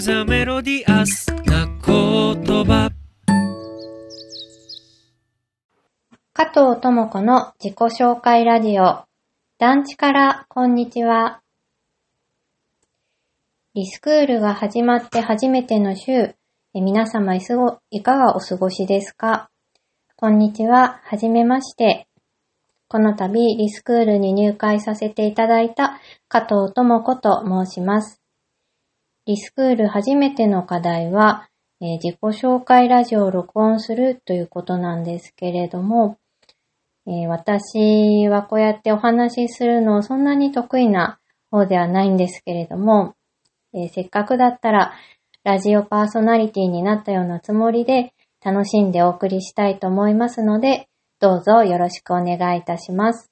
ザメロディアスな言葉加藤智子の自己紹介ラジオ。団地からこんにちは。リスクールが始まって初めての週、皆様いかがお過ごしですか？こんにちは、はじめまして。この度、リスクールに入会させていただいた加藤智子と申します。リスクール初めての課題は、えー、自己紹介ラジオを録音するということなんですけれども、えー、私はこうやってお話しするのをそんなに得意な方ではないんですけれども、えー、せっかくだったらラジオパーソナリティになったようなつもりで楽しんでお送りしたいと思いますので、どうぞよろしくお願いいたします。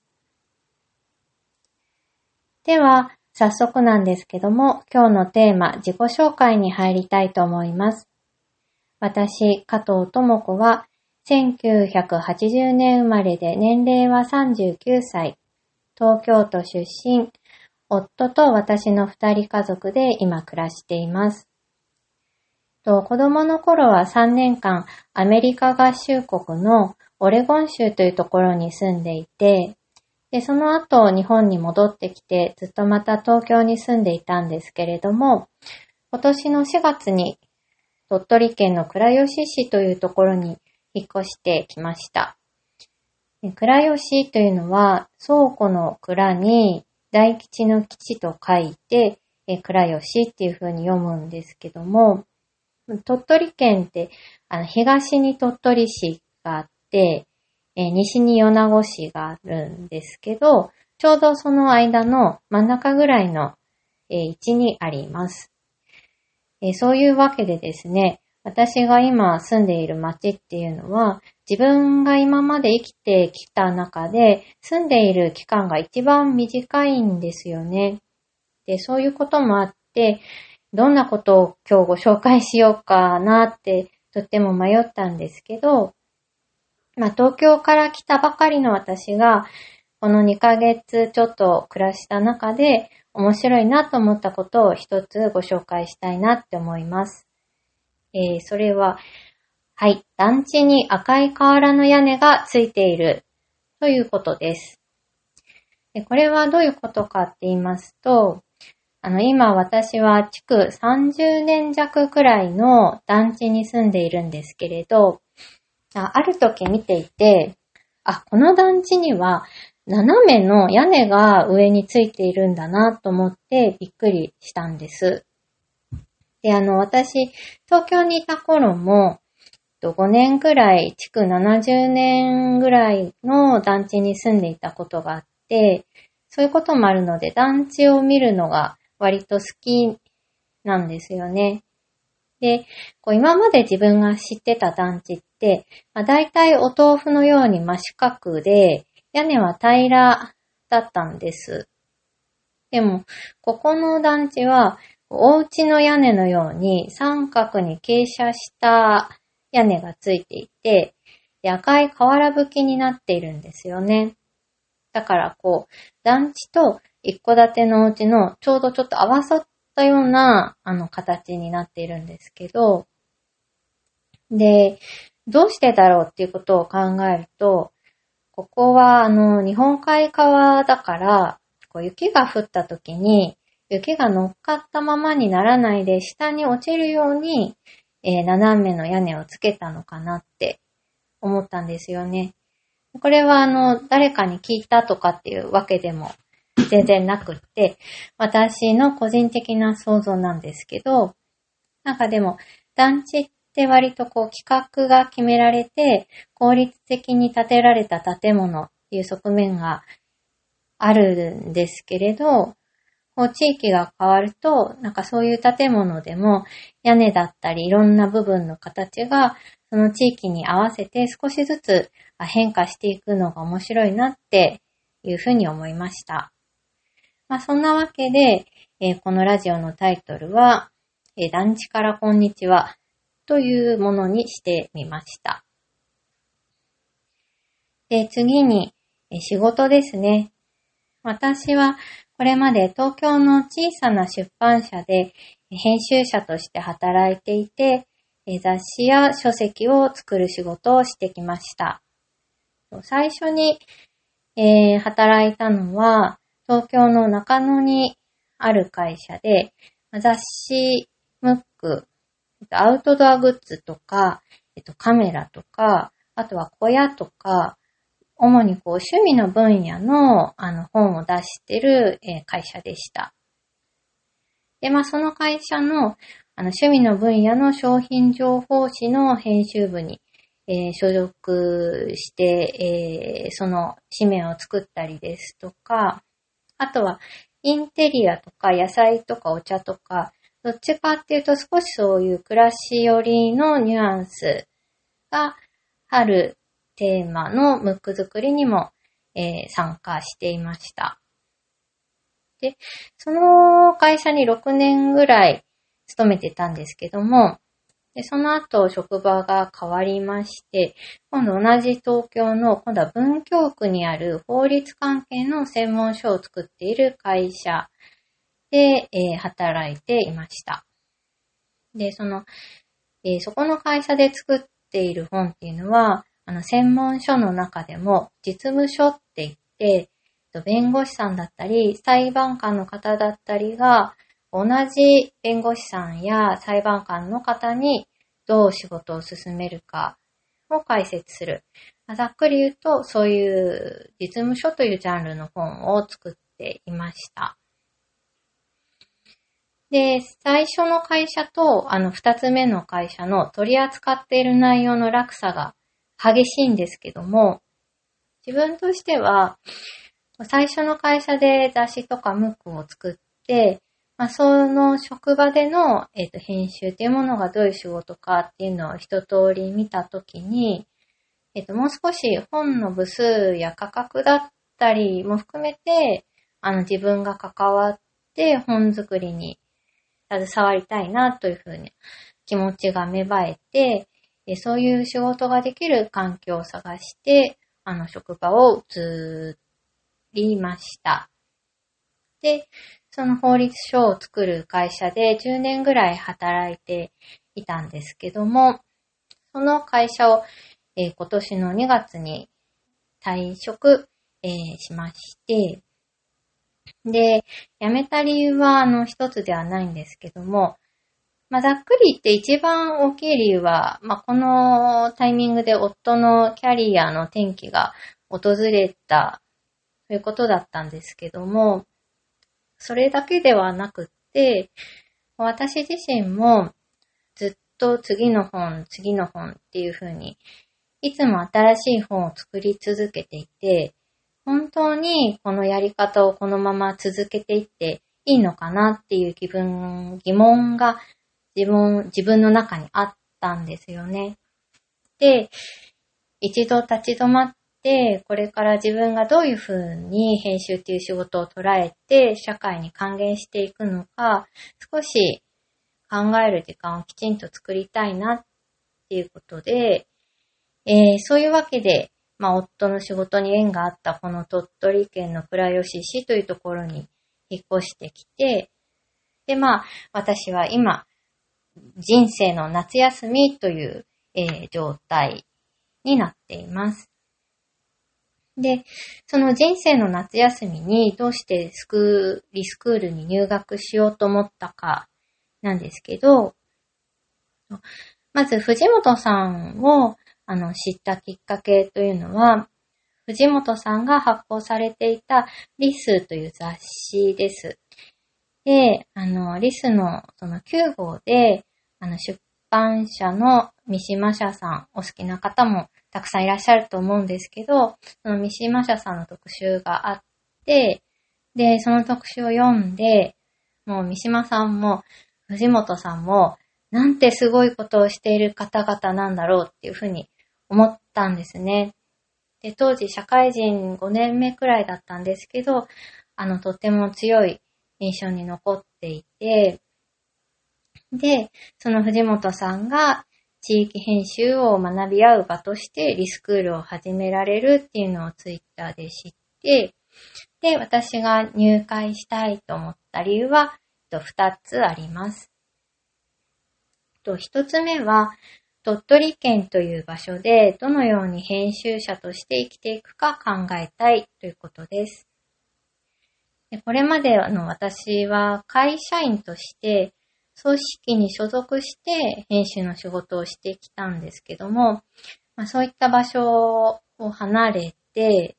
では、早速なんですけども、今日のテーマ、自己紹介に入りたいと思います。私、加藤智子は、1980年生まれで年齢は39歳、東京都出身、夫と私の二人家族で今暮らしています。と子供の頃は3年間アメリカ合衆国のオレゴン州というところに住んでいて、で、その後日本に戻ってきてずっとまた東京に住んでいたんですけれども、今年の4月に鳥取県の倉吉市というところに引っ越してきました。倉吉というのは倉庫の蔵に大吉の吉と書いて、倉吉っていう風に読むんですけども、鳥取県ってあの東に鳥取市があって、えー、西に米子市があるんですけど、ちょうどその間の真ん中ぐらいの、えー、位置にあります、えー、そういうわけでですね、私が今住んでいる町っていうのは、自分が今まで生きてきた中で、住んでいる期間が一番短いんですよね。で、そういうこともあって、どんなことを今日ご紹介しようかなってとっても迷ったんですけど、まあ、東京から来たばかりの私が、この2ヶ月ちょっと暮らした中で面白いなと思ったことを一つご紹介したいなって思います。えー、それは、はい、団地に赤い瓦の屋根がついているということです。でこれはどういうことかって言いますと、あの、今私は築30年弱くらいの団地に住んでいるんですけれど、ある時見ていて、あ、この団地には斜めの屋根が上についているんだなと思ってびっくりしたんです。で、あの、私、東京にいた頃も、5年くらい、築70年ぐらいの団地に住んでいたことがあって、そういうこともあるので、団地を見るのが割と好きなんですよね。で、こう今まで自分が知ってた団地って、まあ、大体お豆腐のように真四角で、屋根は平らだったんです。でも、ここの団地は、お家の屋根のように三角に傾斜した屋根がついていて、赤い瓦吹きになっているんですよね。だからこう、団地と一戸建てのお家のちょうどちょっと合わさったような、あの、形になっているんですけど、で、どうしてだろうっていうことを考えると、ここは、あの、日本海側だから、こう雪が降った時に、雪が乗っかったままにならないで、下に落ちるように、えー、斜めの屋根をつけたのかなって思ったんですよね。これは、あの、誰かに聞いたとかっていうわけでも全然なくって、私の個人的な想像なんですけど、なんかでも、団地って割とこう企画が決められて、効率的に建てられた建物っていう側面があるんですけれど、こう地域が変わると、なんかそういう建物でも屋根だったりいろんな部分の形がその地域に合わせて少しずつ変化していくのが面白いなっていうふうに思いました。まあ、そんなわけで、えー、このラジオのタイトルは、えー、団地からこんにちはというものにしてみました。で、次に、えー、仕事ですね。私はこれまで東京の小さな出版社で編集者として働いていて、雑誌や書籍を作る仕事をしてきました。最初に、えー、働いたのは、東京の中野にある会社で、雑誌、ムック、アウトドアグッズとか、えっと、カメラとか、あとは小屋とか、主にこう趣味の分野のあの本を出してる、え、会社でした。で、まあその会社のあの趣味の分野の商品情報誌の編集部に、えー、所属して、えー、その紙面を作ったりですとか、あとはインテリアとか野菜とかお茶とか、どっちかっていうと少しそういう暮らし寄りのニュアンスがあるテーマのムック作りにも、えー、参加していました。で、その会社に6年ぐらい勤めてたんですけども、でその後職場が変わりまして、今度同じ東京の、今度は文京区にある法律関係の専門書を作っている会社で、えー、働いていました。で、その、えー、そこの会社で作っている本っていうのは、あの、専門書の中でも、実務書って言って、弁護士さんだったり、裁判官の方だったりが、同じ弁護士さんや裁判官の方にどう仕事を進めるかを解説する。ざっくり言うと、そういう実務書というジャンルの本を作っていました。で、最初の会社と、あの、二つ目の会社の取り扱っている内容の落差が激しいんですけども、自分としては、最初の会社で雑誌とかムックを作って、まあ、その職場での、えーと、編集っていうものがどういう仕事かっていうのを一通り見たときに、え、ー、と、もう少し本の部数や価格だったりも含めて、あの、自分が関わって本作りに携わりたいなというふうに気持ちが芽生えて、そういう仕事ができる環境を探して、あの、職場を移りました。で、その法律書を作る会社で10年ぐらい働いていたんですけども、その会社を、えー、今年の2月に退職、えー、しまして、で、辞めた理由は、あの、一つではないんですけども、まあ、ざっくり言って一番大きい理由は、まあ、このタイミングで夫のキャリアの転機が訪れたということだったんですけども、それだけではなくって、私自身もずっと次の本、次の本っていう風に、いつも新しい本を作り続けていて、本当にこのやり方をこのまま続けていっていいのかなっていう気分、疑問が自分、自分の中にあったんですよね。で、一度立ち止まって、これから自分がどういうふうに編集っていう仕事を捉えて、社会に還元していくのか、少し考える時間をきちんと作りたいなっていうことで、えー、そういうわけで、まあ、夫の仕事に縁があったこの鳥取県の倉吉市というところに引っ越してきて、で、まあ、私は今、人生の夏休みという、えー、状態になっています。で、その人生の夏休みにどうしてスクーリスクールに入学しようと思ったかなんですけど、まず藤本さんをあの知ったきっかけというのは、藤本さんが発行されていたリスという雑誌です。で、あの、リスのその9号で、あの、出版社の三島社さん、お好きな方もたくさんいらっしゃると思うんですけど、その三島社さんの特集があって、で、その特集を読んで、もう三島さんも藤本さんも、なんてすごいことをしている方々なんだろうっていうふうに思ったんですね。で、当時社会人5年目くらいだったんですけど、あの、とても強い印象に残っていて、で、その藤本さんが地域編集を学び合う場としてリスクールを始められるっていうのをツイッターで知って、で、私が入会したいと思った理由は、二つあります。一つ目は、鳥取県という場所でどのように編集者として生きていくか考えたいということです。でこれまでの私は会社員として組織に所属して編集の仕事をしてきたんですけども、まあ、そういった場所を離れて、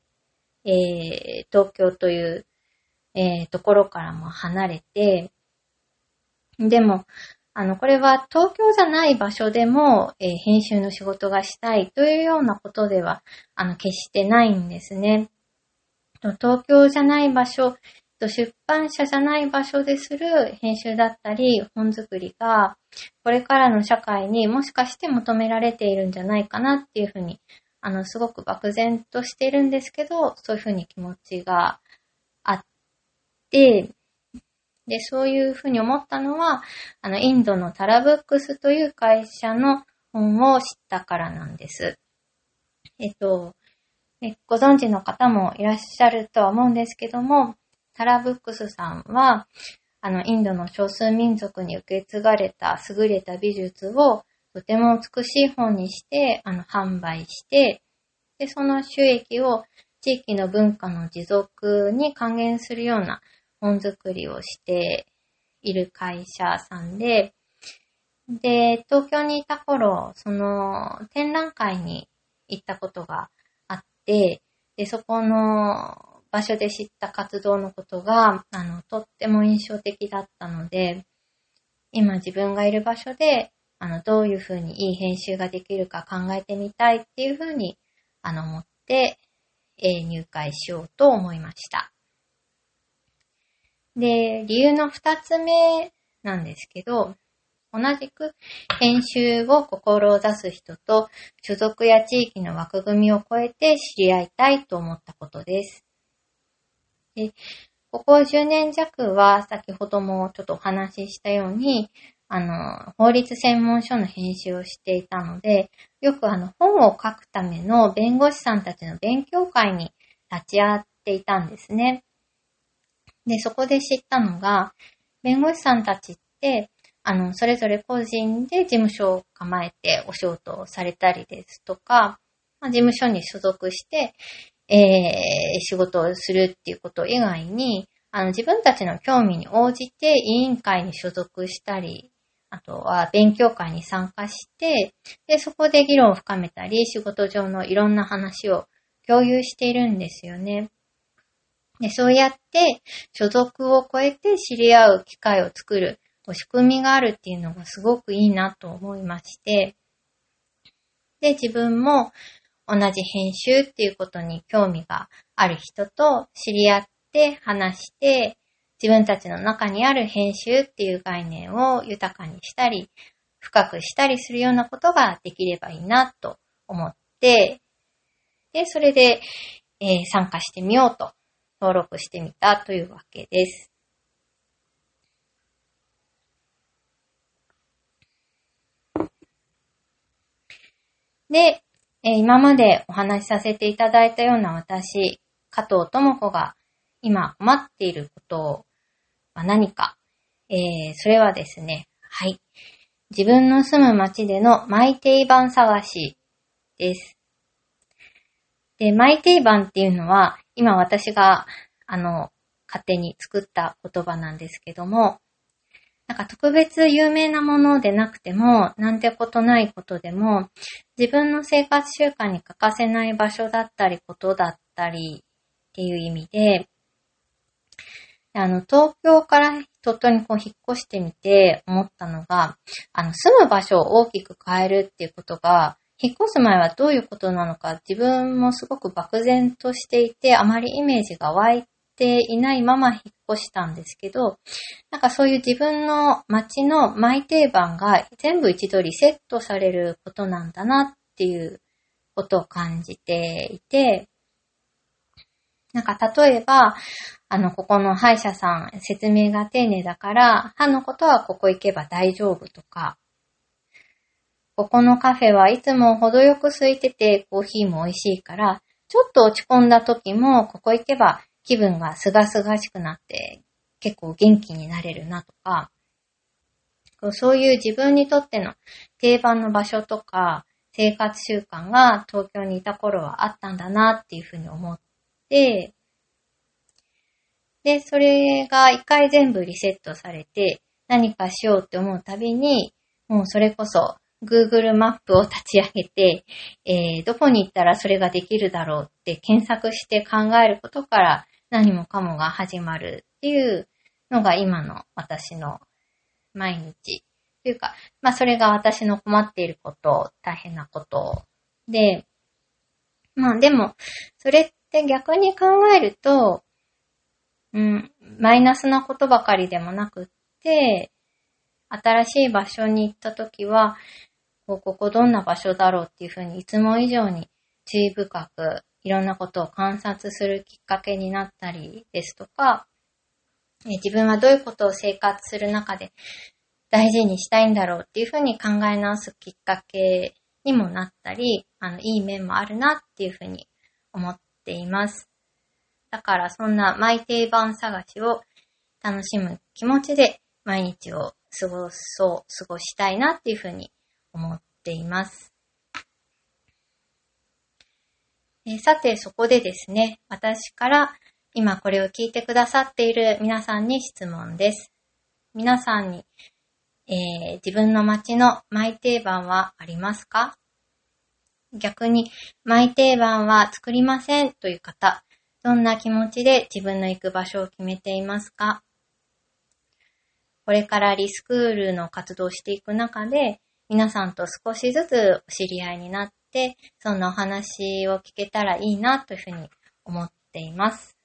えー、東京という、えー、ところからも離れて、でも、あの、これは東京じゃない場所でも、えー、編集の仕事がしたいというようなことでは、あの、決してないんですね。東京じゃない場所、出版社じゃない場所でする編集だったり、本作りが、これからの社会にもしかして求められているんじゃないかなっていうふうに、あの、すごく漠然としてるんですけど、そういうふうに気持ちがあって、で、そういうふうに思ったのは、あの、インドのタラブックスという会社の本を知ったからなんです。えっと、ご存知の方もいらっしゃるとは思うんですけども、タラブックスさんは、あの、インドの少数民族に受け継がれた優れた美術をとても美しい本にして、あの、販売して、で、その収益を地域の文化の持続に還元するような本作りをしている会社さんで、で、東京にいた頃、その展覧会に行ったことがあって、で、そこの場所で知った活動のことが、あの、とっても印象的だったので、今自分がいる場所で、あの、どういうふうにいい編集ができるか考えてみたいっていうふうに、あの、思って、えー、入会しようと思いました。で、理由の二つ目なんですけど、同じく編集を志す人と所属や地域の枠組みを超えて知り合いたいと思ったことです。でここ10年弱は先ほどもちょっとお話ししたように、あの、法律専門書の編集をしていたので、よくあの本を書くための弁護士さんたちの勉強会に立ち会っていたんですね。で、そこで知ったのが、弁護士さんたちって、あの、それぞれ個人で事務所を構えてお仕事をされたりですとか、まあ、事務所に所属して、えー、仕事をするっていうこと以外に、あの、自分たちの興味に応じて委員会に所属したり、あとは勉強会に参加して、で、そこで議論を深めたり、仕事上のいろんな話を共有しているんですよね。で、そうやって所属を超えて知り合う機会を作る仕組みがあるっていうのがすごくいいなと思いまして、で、自分も同じ編集っていうことに興味がある人と知り合って話して、自分たちの中にある編集っていう概念を豊かにしたり、深くしたりするようなことができればいいなと思って、で、それで、えー、参加してみようと登録してみたというわけです。で、え今までお話しさせていただいたような私、加藤智子が今困っていることは何か、えー、それはですね、はい。自分の住む町でのマイテイバン探しです。で、マイテイバンっていうのは、今私が、あの、勝手に作った言葉なんですけども、なんか特別有名なものでなくても、なんてことないことでも、自分の生活習慣に欠かせない場所だったり、ことだったりっていう意味で、あの、東京から鳥取にこう引っ越してみて思ったのが、あの、住む場所を大きく変えるっていうことが、引っ越す前はどういうことなのか自分もすごく漠然としていて、あまりイメージが湧いていないまま引っ越したんですけど、なんかそういう自分の街のマイ定番が全部一度リセットされることなんだなっていうことを感じていて、なんか例えば、あの、ここの歯医者さん説明が丁寧だから、歯のことはここ行けば大丈夫とか、ここのカフェはいつも程よく空いててコーヒーも美味しいから、ちょっと落ち込んだ時も、ここ行けば気分がすがすがしくなって結構元気になれるなとか、そういう自分にとっての定番の場所とか生活習慣が東京にいた頃はあったんだなっていうふうに思って、で、それが一回全部リセットされて何かしようって思うたびに、もうそれこそ Google マップを立ち上げて、えー、どこに行ったらそれができるだろうって検索して考えることから何もかもが始まるっていうのが今の私の毎日。というか、まあそれが私の困っていること、大変なことで、まあでも、それって逆に考えると、うん、マイナスなことばかりでもなくって、新しい場所に行ったときは、ここどんな場所だろうっていうふうにいつも以上に注意深くいろんなことを観察するきっかけになったりですとか、自分はどういうことを生活する中で大事にしたいんだろうっていうふうに考え直すきっかけにもなったり、あの、いい面もあるなっていうふうに思っています。だからそんなマイ定番探しを楽しむ気持ちで毎日を過ごそう、過ごしたいなっていうふうに思っています。えさて、そこでですね、私から今これを聞いてくださっている皆さんに質問です。皆さんに、えー、自分の街のマイ定番はありますか？逆に、マイ定番は作りませんという方、どんな気持ちで自分の行く場所を決めていますか？これからリスクールの活動をしていく中で、皆さんと少しずつお知り合いになっ、そんなお話を聞けたらいいなというふうに思っています。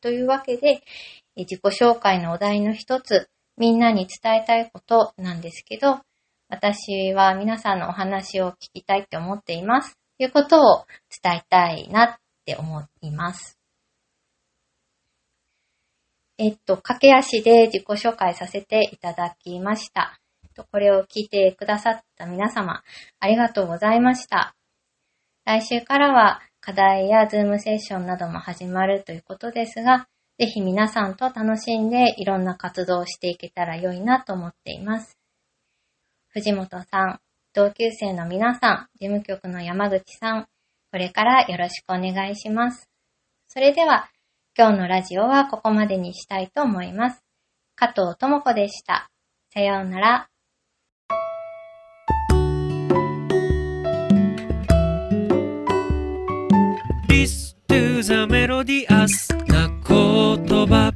というわけで、自己紹介のお題の一つ、みんなに伝えたいことなんですけど、私は皆さんのお話を聞きたいって思っています。ということを伝えたいなって思います。えっと、駆け足で自己紹介させていただきました。これを聞いてくださった皆様、ありがとうございました。来週からは課題やズームセッションなども始まるということですが、ぜひ皆さんと楽しんでいろんな活動をしていけたら良いなと思っています。藤本さん、同級生の皆さん、事務局の山口さん、これからよろしくお願いします。それでは、今日のラジオはここまでにしたいと思います。加藤智子でした。さようなら。Listen to the melodious な言葉